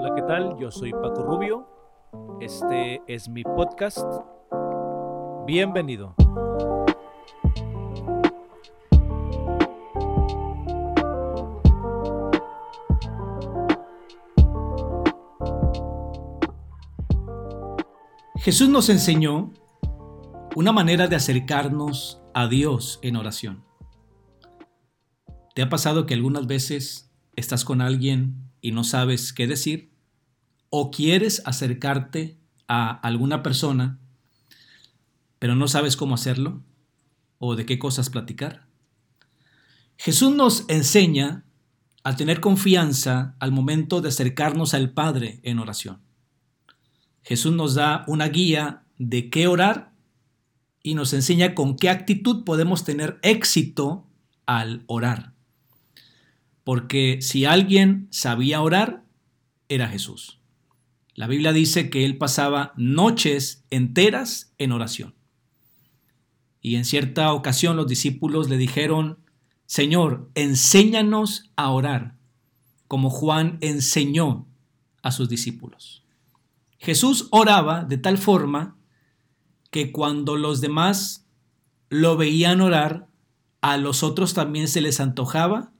Hola, ¿qué tal? Yo soy Paco Rubio. Este es mi podcast. Bienvenido. Jesús nos enseñó una manera de acercarnos a Dios en oración. ¿Te ha pasado que algunas veces estás con alguien y no sabes qué decir? ¿O quieres acercarte a alguna persona, pero no sabes cómo hacerlo? ¿O de qué cosas platicar? Jesús nos enseña a tener confianza al momento de acercarnos al Padre en oración. Jesús nos da una guía de qué orar y nos enseña con qué actitud podemos tener éxito al orar. Porque si alguien sabía orar, era Jesús. La Biblia dice que él pasaba noches enteras en oración. Y en cierta ocasión los discípulos le dijeron, Señor, enséñanos a orar, como Juan enseñó a sus discípulos. Jesús oraba de tal forma que cuando los demás lo veían orar, a los otros también se les antojaba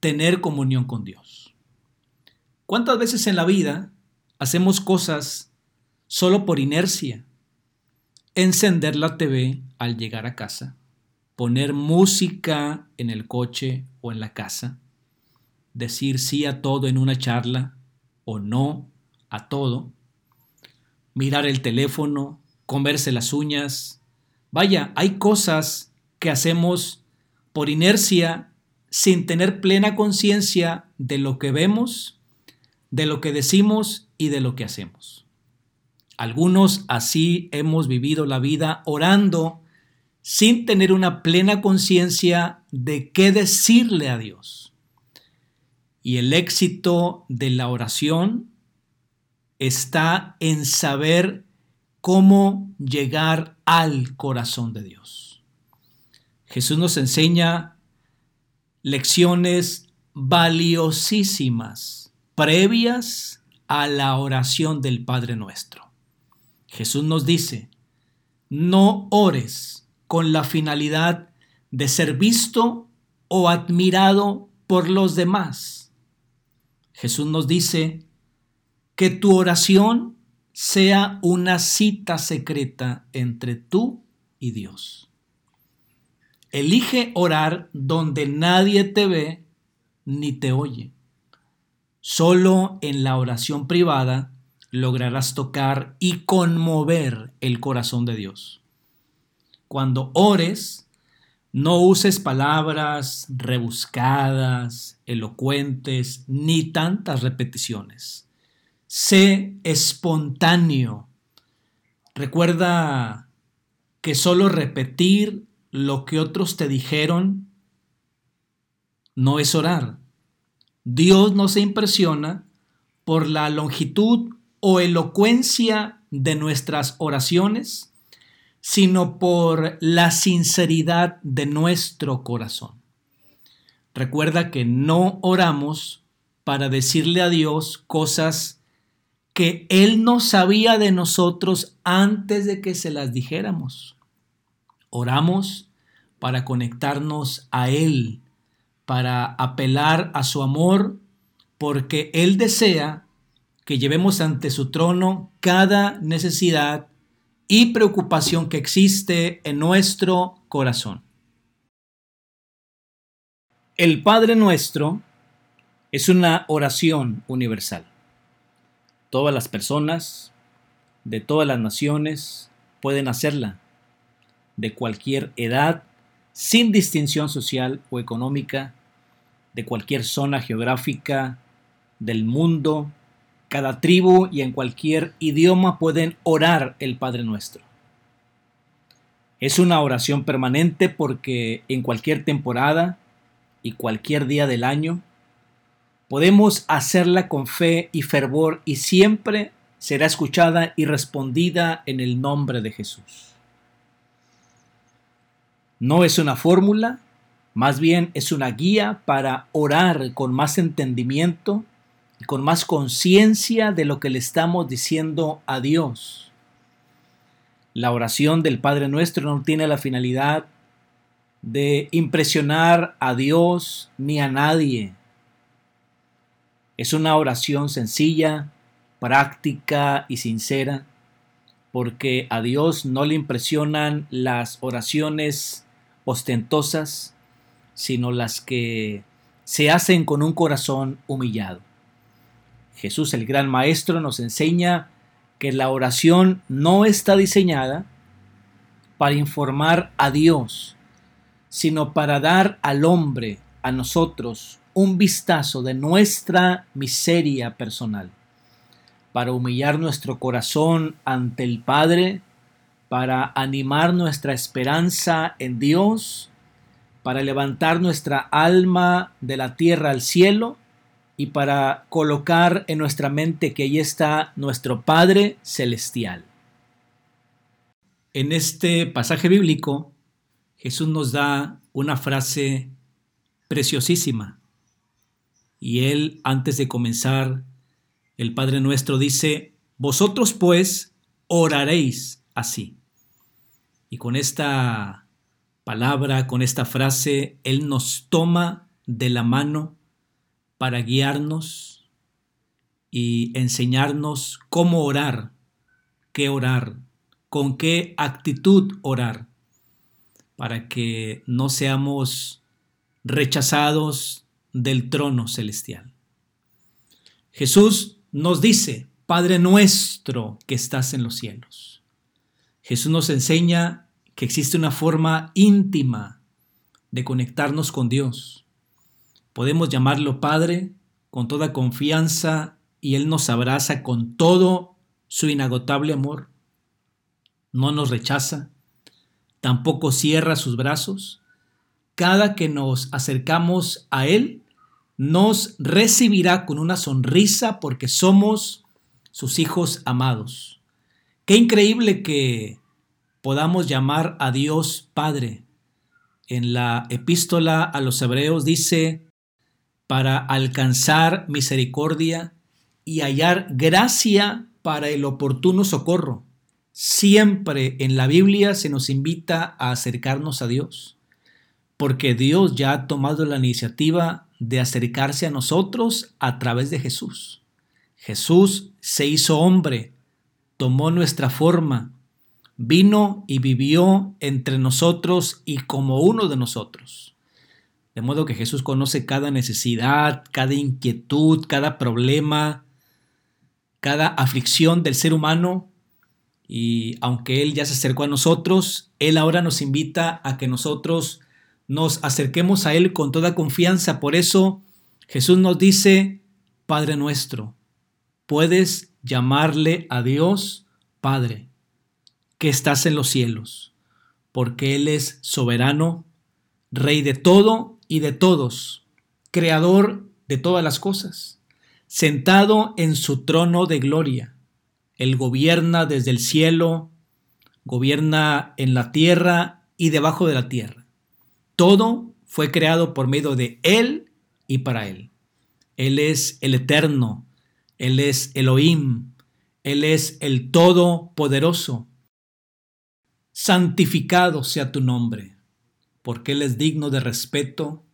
tener comunión con Dios. ¿Cuántas veces en la vida hacemos cosas solo por inercia? Encender la TV al llegar a casa, poner música en el coche o en la casa, decir sí a todo en una charla o no a todo, mirar el teléfono, comerse las uñas. Vaya, hay cosas que hacemos por inercia sin tener plena conciencia de lo que vemos, de lo que decimos y de lo que hacemos. Algunos así hemos vivido la vida orando sin tener una plena conciencia de qué decirle a Dios. Y el éxito de la oración está en saber cómo llegar al corazón de Dios. Jesús nos enseña lecciones valiosísimas previas a la oración del Padre nuestro. Jesús nos dice, no ores con la finalidad de ser visto o admirado por los demás. Jesús nos dice, que tu oración sea una cita secreta entre tú y Dios. Elige orar donde nadie te ve ni te oye. Solo en la oración privada lograrás tocar y conmover el corazón de Dios. Cuando ores, no uses palabras rebuscadas, elocuentes, ni tantas repeticiones Sé espontáneo. Recuerda que solo repetir lo que otros te dijeron no es orar. Dios no se impresiona por la longitud o elocuencia de nuestras oraciones, sino por la sinceridad de nuestro corazón. Recuerda que no oramos para decirle a Dios cosas que Él no sabía de nosotros antes de que se las dijéramos. Oramos para conectarnos a Él, para apelar a su amor, porque Él desea que llevemos ante su trono cada necesidad y preocupación que existe en nuestro corazón. El Padre nuestro es una oración universal. Todas las personas de todas las naciones pueden hacerla, de cualquier edad, sin distinción social o económica, de cualquier zona geográfica del mundo, cada tribu y en cualquier idioma pueden orar el Padre Nuestro. Es una oración permanente porque en cualquier temporada y cualquier día del año Podemos hacerla con fe y fervor y siempre será escuchada y respondida en el nombre de Jesús. No es una fórmula, más bien es una guía para orar con más entendimiento y con más conciencia de lo que le estamos diciendo a Dios. La oración del Padre Nuestro no tiene la finalidad de impresionar a Dios ni a nadie. Es una oración sencilla, práctica y sincera, porque a Dios no le impresionan las oraciones ostentosas, sino las que se hacen con un corazón humillado. Jesús el gran Maestro nos enseña que la oración no está diseñada para informar a Dios, sino para dar al hombre, a nosotros, un vistazo de nuestra miseria personal, para humillar nuestro corazón ante el Padre, para animar nuestra esperanza en Dios, para levantar nuestra alma de la tierra al cielo y para colocar en nuestra mente que ahí está nuestro Padre Celestial. En este pasaje bíblico, Jesús nos da una frase preciosísima. Y él, antes de comenzar, el Padre nuestro dice, vosotros pues oraréis así. Y con esta palabra, con esta frase, Él nos toma de la mano para guiarnos y enseñarnos cómo orar, qué orar, con qué actitud orar para que no seamos rechazados del trono celestial. Jesús nos dice, Padre nuestro que estás en los cielos. Jesús nos enseña que existe una forma íntima de conectarnos con Dios. Podemos llamarlo Padre con toda confianza y Él nos abraza con todo su inagotable amor. No nos rechaza, tampoco cierra sus brazos. Cada que nos acercamos a Él, nos recibirá con una sonrisa porque somos sus hijos amados. Qué increíble que podamos llamar a Dios Padre. En la epístola a los hebreos dice, para alcanzar misericordia y hallar gracia para el oportuno socorro. Siempre en la Biblia se nos invita a acercarnos a Dios, porque Dios ya ha tomado la iniciativa de acercarse a nosotros a través de Jesús. Jesús se hizo hombre, tomó nuestra forma, vino y vivió entre nosotros y como uno de nosotros. De modo que Jesús conoce cada necesidad, cada inquietud, cada problema, cada aflicción del ser humano y aunque Él ya se acercó a nosotros, Él ahora nos invita a que nosotros nos acerquemos a Él con toda confianza. Por eso Jesús nos dice, Padre nuestro, puedes llamarle a Dios Padre, que estás en los cielos, porque Él es soberano, Rey de todo y de todos, Creador de todas las cosas, sentado en su trono de gloria él gobierna desde el cielo, gobierna en la tierra y debajo de la tierra. Todo fue creado por medio de Él y para Él. Él es el eterno, Él es Elohim, Él es el todopoderoso. Santificado sea tu nombre, porque Él es digno de respeto,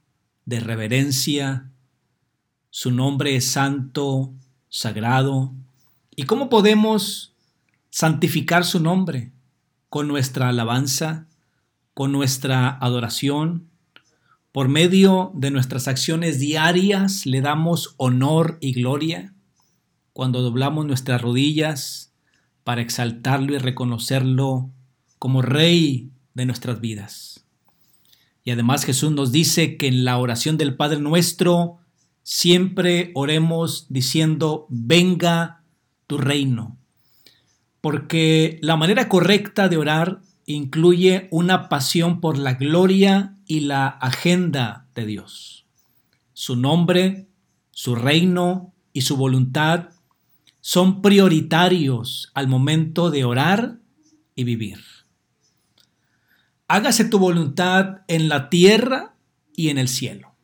de reverencia. Su nombre es santo, sagrado, ¿Y cómo podemos santificar su nombre? Con nuestra alabanza, con nuestra adoración, por medio de nuestras acciones diarias le damos honor y gloria cuando doblamos nuestras rodillas para exaltarlo y reconocerlo como Rey de nuestras vidas. Y además Jesús nos dice que en la oración del Padre nuestro siempre oremos diciendo, venga tu reino. Porque la manera correcta de orar incluye una pasión por la gloria y la agenda de Dios. Su nombre, su reino y su voluntad son prioritarios al momento de orar y vivir. Hágase tu voluntad en la tierra y en el cielo.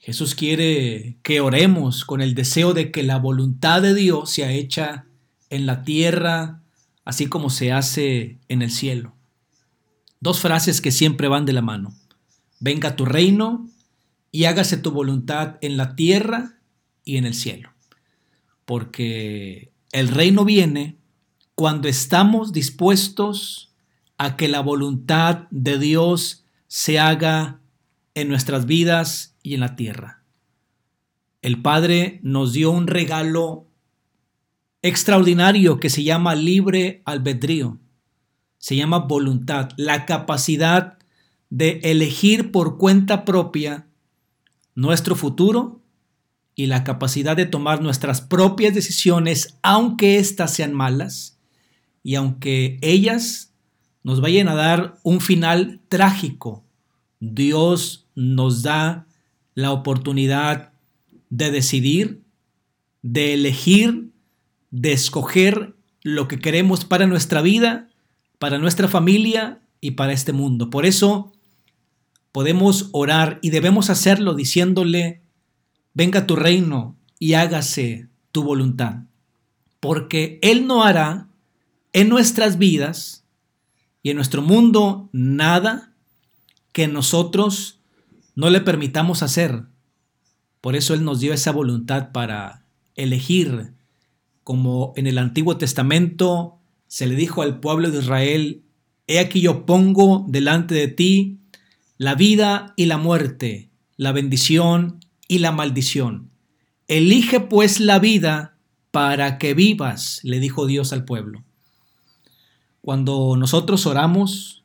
Jesús quiere que oremos con el deseo de que la voluntad de Dios sea hecha en la tierra, así como se hace en el cielo. Dos frases que siempre van de la mano. Venga tu reino y hágase tu voluntad en la tierra y en el cielo. Porque el reino viene cuando estamos dispuestos a que la voluntad de Dios se haga en nuestras vidas y en la tierra. El Padre nos dio un regalo extraordinario que se llama libre albedrío, se llama voluntad, la capacidad de elegir por cuenta propia nuestro futuro y la capacidad de tomar nuestras propias decisiones, aunque éstas sean malas y aunque ellas nos vayan a dar un final trágico. Dios nos da la oportunidad de decidir, de elegir, de escoger lo que queremos para nuestra vida, para nuestra familia y para este mundo. Por eso podemos orar y debemos hacerlo diciéndole, venga tu reino y hágase tu voluntad. Porque Él no hará en nuestras vidas y en nuestro mundo nada que nosotros no le permitamos hacer. Por eso Él nos dio esa voluntad para elegir, como en el Antiguo Testamento se le dijo al pueblo de Israel, He aquí yo pongo delante de ti la vida y la muerte, la bendición y la maldición. Elige pues la vida para que vivas, le dijo Dios al pueblo. Cuando nosotros oramos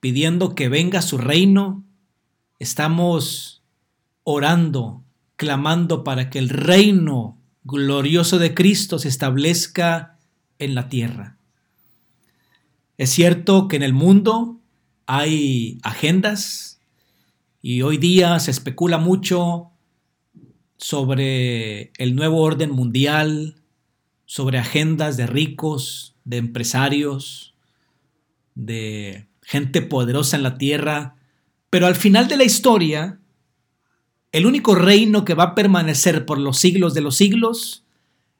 pidiendo que venga su reino, estamos orando, clamando para que el reino glorioso de Cristo se establezca en la tierra. Es cierto que en el mundo hay agendas, y hoy día se especula mucho sobre el nuevo orden mundial, sobre agendas de ricos, de empresarios, de gente poderosa en la tierra, pero al final de la historia, el único reino que va a permanecer por los siglos de los siglos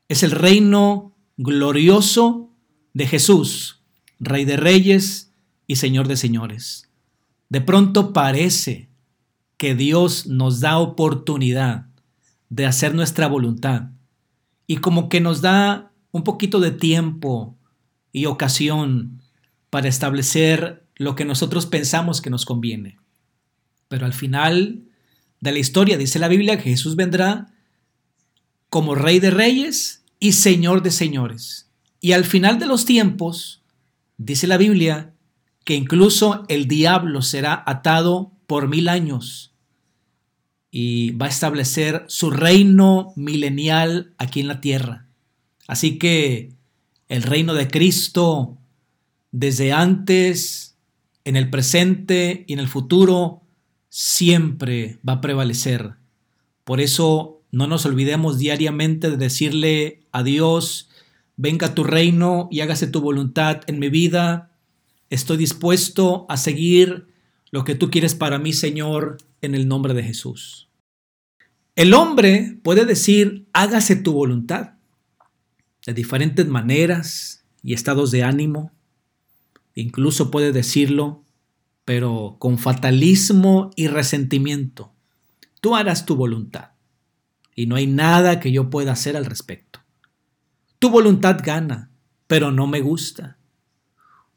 es el reino glorioso de Jesús, Rey de Reyes y Señor de Señores. De pronto parece que Dios nos da oportunidad de hacer nuestra voluntad y como que nos da un poquito de tiempo y ocasión para establecer lo que nosotros pensamos que nos conviene. Pero al final de la historia dice la Biblia que Jesús vendrá como Rey de Reyes y Señor de Señores. Y al final de los tiempos, dice la Biblia, que incluso el diablo será atado por mil años y va a establecer su reino milenial aquí en la tierra. Así que el reino de Cristo desde antes, en el presente y en el futuro siempre va a prevalecer. Por eso no nos olvidemos diariamente de decirle a Dios, venga tu reino y hágase tu voluntad en mi vida. Estoy dispuesto a seguir lo que tú quieres para mí, Señor, en el nombre de Jesús. El hombre puede decir, hágase tu voluntad, de diferentes maneras y estados de ánimo. Incluso puede decirlo, pero con fatalismo y resentimiento. Tú harás tu voluntad y no hay nada que yo pueda hacer al respecto. Tu voluntad gana, pero no me gusta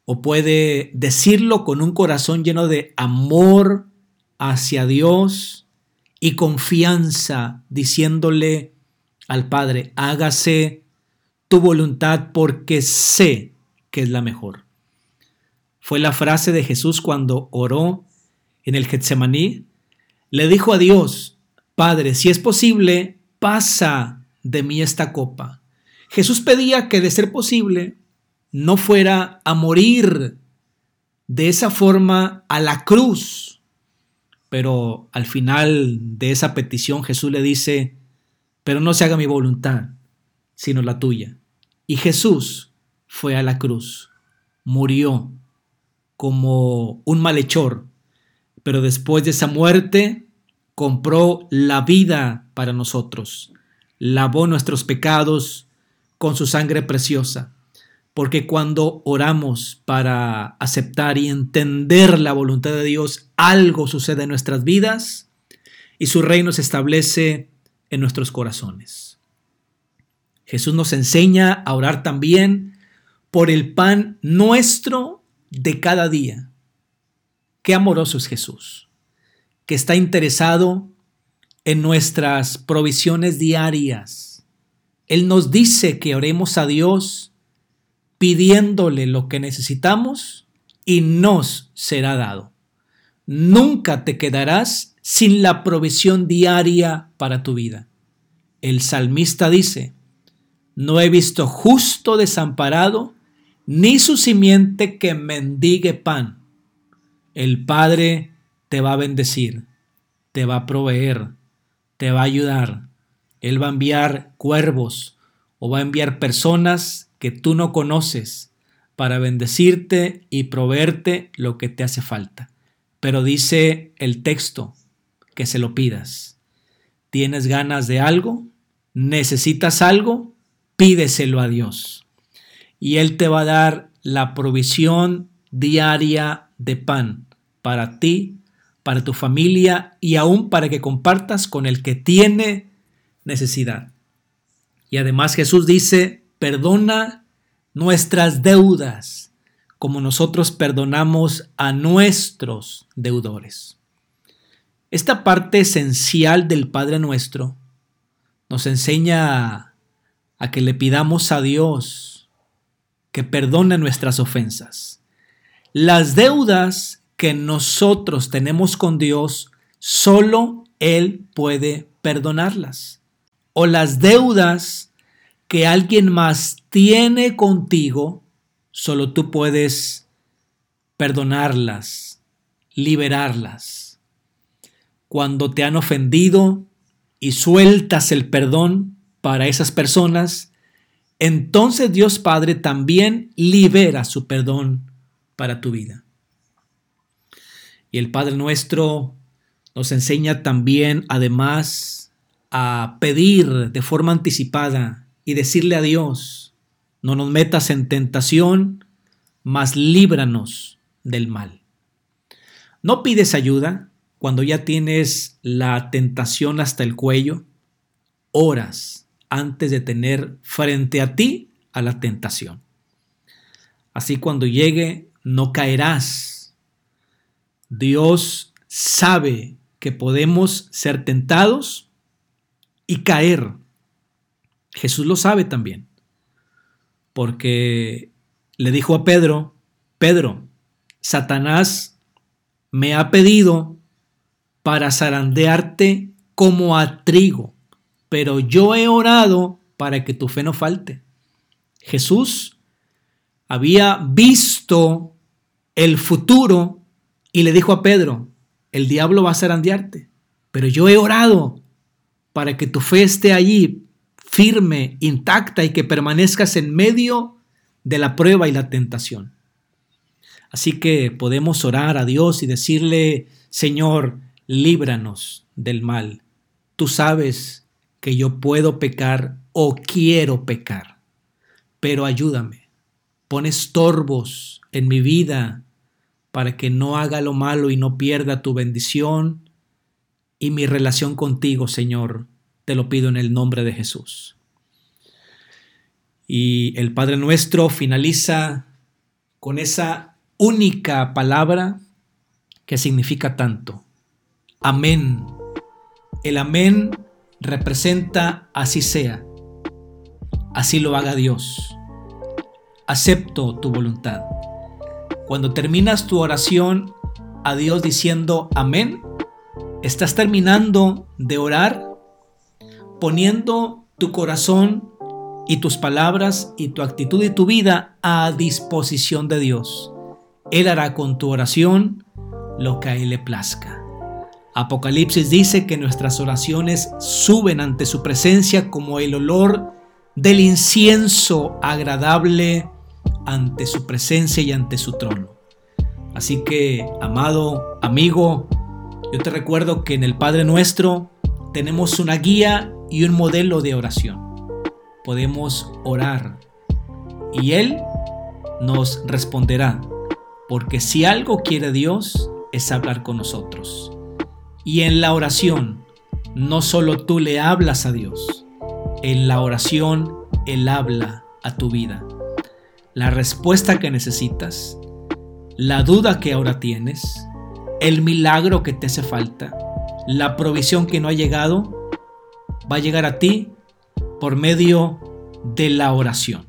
o puede decirlo con un corazón lleno de amor hacia Dios y confianza, diciéndole al Padre, hágase tu voluntad porque sé que es la mejor. Fue la frase de Jesús cuando oró en el Getsemaní. Le dijo a Dios, Padre, si es posible, pasa de mí esta copa. Jesús pedía que de ser posible no fuera a morir de esa forma a la cruz. Pero al final de esa petición Jesús le dice, pero no se haga mi voluntad, sino la tuya. Y Jesús fue a la cruz, murió como un malhechor, pero después de esa muerte compró la vida para nosotros, lavó nuestros pecados con su sangre preciosa. Porque cuando oramos para aceptar y entender la voluntad de Dios, algo sucede en nuestras vidas y su reino se establece en nuestros corazones. Jesús nos enseña a orar también por el pan nuestro de cada día. Qué amoroso es Jesús, que está interesado en nuestras provisiones diarias. Él nos dice que oremos a Dios pidiéndole lo que necesitamos y nos será dado. Nunca te quedarás sin la provisión diaria para tu vida. El salmista dice, no he visto justo desamparado, ni su simiente que mendigue pan. El Padre te va a bendecir, te va a proveer, te va a ayudar. Él va a enviar cuervos o va a enviar personas que tú no conoces para bendecirte y proveerte lo que te hace falta. Pero dice el texto que se lo pidas. ¿Tienes ganas de algo? ¿Necesitas algo? Pídeselo a Dios. Y Él te va a dar la provisión diaria de pan para ti, para tu familia y aún para que compartas con el que tiene necesidad. Y además Jesús dice, perdona nuestras deudas como nosotros perdonamos a nuestros deudores. Esta parte esencial del Padre nuestro nos enseña a que le pidamos a Dios que perdone nuestras ofensas. Las deudas que nosotros tenemos con Dios, solo Él puede perdonarlas. O las deudas que alguien más tiene contigo, solo tú puedes perdonarlas, liberarlas. Cuando te han ofendido y sueltas el perdón para esas personas, entonces Dios Padre también libera su perdón para tu vida. Y el Padre nuestro nos enseña también, además, a pedir de forma anticipada y decirle a Dios, no nos metas en tentación, mas líbranos del mal. No pides ayuda cuando ya tienes la tentación hasta el cuello, horas antes de tener frente a ti a la tentación. Así cuando llegue, no caerás. Dios sabe que podemos ser tentados y caer. Jesús lo sabe también porque le dijo a Pedro, Pedro, Satanás me ha pedido para zarandearte como a trigo, pero yo he orado para que tu fe no falte. Jesús había visto el futuro y le dijo a Pedro, el diablo va a zarandearte, pero yo he orado para que tu fe esté allí firme, intacta y que permanezcas en medio de la prueba y la tentación. Así que podemos orar a Dios y decirle, Señor, líbranos del mal. Tú sabes que yo puedo pecar o quiero pecar, pero ayúdame. Pon estorbos en mi vida para que no haga lo malo y no pierda tu bendición y mi relación contigo, Señor, te lo pido en el nombre de Jesús. Y el Padre Nuestro finaliza con esa única palabra que significa tanto. Amén. El amén representa así sea. Así lo haga Dios. Acepto tu voluntad. Cuando terminas tu oración a Dios diciendo amén, estás terminando de orar poniendo tu corazón y tus palabras y tu actitud y tu vida a disposición de Dios. Él hará con tu oración lo que a Él le plazca. Apocalipsis dice que nuestras oraciones suben ante su presencia como el olor del incienso agradable ante su presencia y ante su trono. Así que, amado amigo, Yo te recuerdo que en el Padre Nuestro tenemos una guía y un modelo de oración. Podemos orar y Él nos responderá, porque si algo quiere Dios es hablar con nosotros. Y en la oración, no solo tú le hablas a Dios, en la oración Él habla a tu vida. La respuesta que necesitas, la duda que ahora tienes, el milagro que te hace falta, la provisión que no ha llegado, va a llegar a ti por medio de la oración.